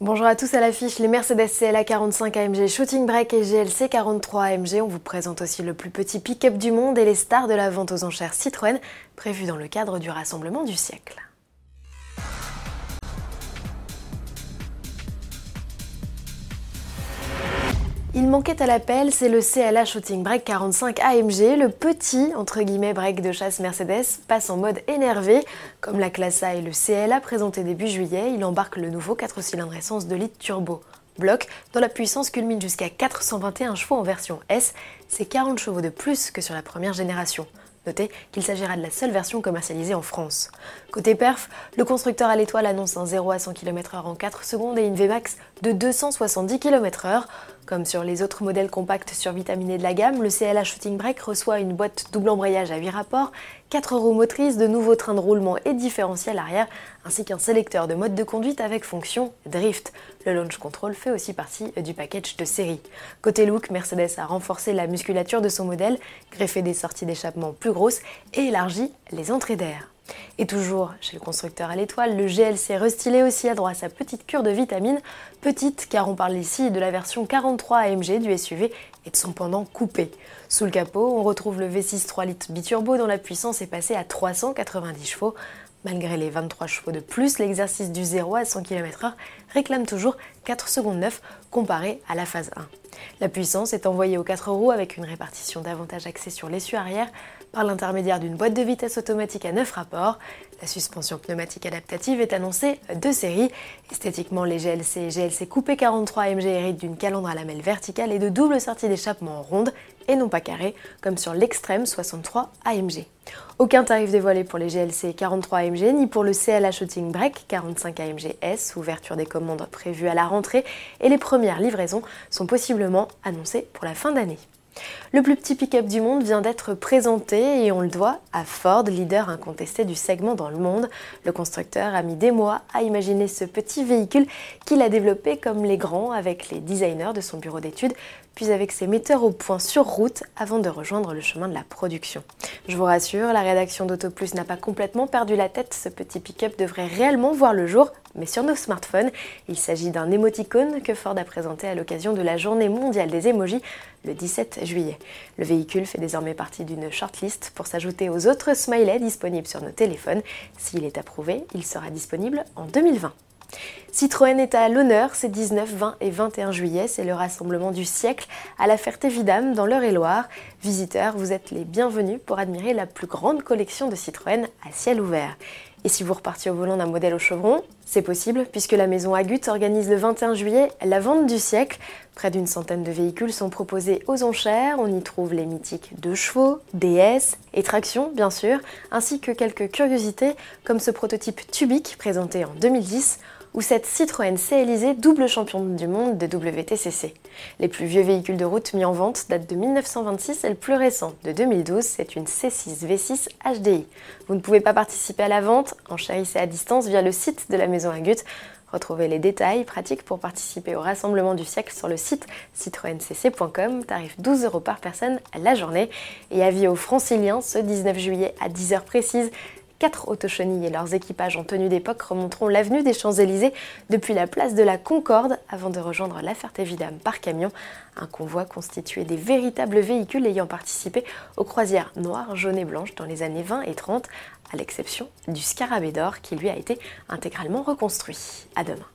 Bonjour à tous à l'affiche, les Mercedes CLA 45 AMG Shooting Brake et GLC 43 AMG. On vous présente aussi le plus petit pick-up du monde et les stars de la vente aux enchères Citroën, prévues dans le cadre du rassemblement du siècle. Il manquait à l'appel, c'est le CLA Shooting Brake 45 AMG, le petit entre guillemets break de chasse Mercedes, passe en mode énervé. Comme la classe A et le CLA présenté début juillet, il embarque le nouveau 4 cylindres essence de litre turbo. Bloc, dont la puissance culmine jusqu'à 421 chevaux en version S, c'est 40 chevaux de plus que sur la première génération. Notez qu'il s'agira de la seule version commercialisée en France. Côté perf, le constructeur à l'étoile annonce un 0 à 100 km/h en 4 secondes et une Vmax de 270 km/h. Comme sur les autres modèles compacts survitaminés de la gamme, le CLA Shooting Brake reçoit une boîte double embrayage à 8 rapports, 4 roues motrices, de nouveaux trains de roulement et différentiel arrière, ainsi qu'un sélecteur de mode de conduite avec fonction drift. Le launch control fait aussi partie du package de série. Côté look, Mercedes a renforcé la musculature de son modèle, greffé des sorties d'échappement plus grosses et élargi les entrées d'air. Et toujours chez le constructeur à l'étoile, le GLC restylé aussi a droit à sa petite cure de vitamines. Petite car on parle ici de la version 43 AMG du SUV et de son pendant coupé. Sous le capot, on retrouve le V6 3 litres biturbo dont la puissance est passée à 390 chevaux. Malgré les 23 chevaux de plus, l'exercice du 0 à 100 km/h réclame toujours 4 secondes 9 comparé à la phase 1. La puissance est envoyée aux 4 roues avec une répartition davantage axée sur l'essieu arrière par l'intermédiaire d'une boîte de vitesse automatique à 9 rapports. La suspension pneumatique adaptative est annoncée de série. Esthétiquement, les GLC et GLC Coupé 43 AMG héritent d'une calandre à lamelle verticale et de double sortie d'échappement ronde et non pas carrée, comme sur l'extrême 63 AMG. Aucun tarif dévoilé pour les GLC 43 AMG ni pour le CLA Shooting Break 45 AMG S, ouverture des commandes prévues à la rentrée et les premières livraisons sont possiblement annoncées pour la fin d'année. Le plus petit pick-up du monde vient d'être présenté et on le doit à Ford, leader incontesté du segment dans le monde. Le constructeur a mis des mois à imaginer ce petit véhicule qu'il a développé comme les grands avec les designers de son bureau d'études, avec ses metteurs au point sur route avant de rejoindre le chemin de la production. Je vous rassure, la rédaction d'AutoPlus n'a pas complètement perdu la tête, ce petit pick-up devrait réellement voir le jour, mais sur nos smartphones. Il s'agit d'un émoticône que Ford a présenté à l'occasion de la journée mondiale des émojis le 17 juillet. Le véhicule fait désormais partie d'une shortlist pour s'ajouter aux autres smileys disponibles sur nos téléphones. S'il est approuvé, il sera disponible en 2020. Citroën est à l'honneur ces 19, 20 et 21 juillet. C'est le rassemblement du siècle à la Ferté-Vidame dans l'Eure-et-Loire. Visiteurs, vous êtes les bienvenus pour admirer la plus grande collection de Citroën à ciel ouvert. Et si vous repartiez au volant d'un modèle au chevron, c'est possible puisque la maison Agut organise le 21 juillet la vente du siècle. Près d'une centaine de véhicules sont proposés aux enchères. On y trouve les mythiques 2 chevaux, DS et traction bien sûr, ainsi que quelques curiosités comme ce prototype Tubic présenté en 2010 ou cette Citroën C double championne du monde de WTCC. Les plus vieux véhicules de route mis en vente datent de 1926 et le plus récent, de 2012, c'est une C6 V6 HDI. Vous ne pouvez pas participer à la vente, enchérissez à distance via le site de la maison Agut. Retrouvez les détails pratiques pour participer au rassemblement du siècle sur le site citroencc.com, tarif 12 euros par personne la journée. Et avis aux franciliens, ce 19 juillet à 10h précise, Quatre autochenilles et leurs équipages en tenue d'époque remonteront l'avenue des Champs-Élysées depuis la place de la Concorde avant de rejoindre la Ferté-Vidame par camion. Un convoi constitué des véritables véhicules ayant participé aux croisières noires, jaunes et blanches dans les années 20 et 30, à l'exception du Scarabée d'or qui lui a été intégralement reconstruit. À demain.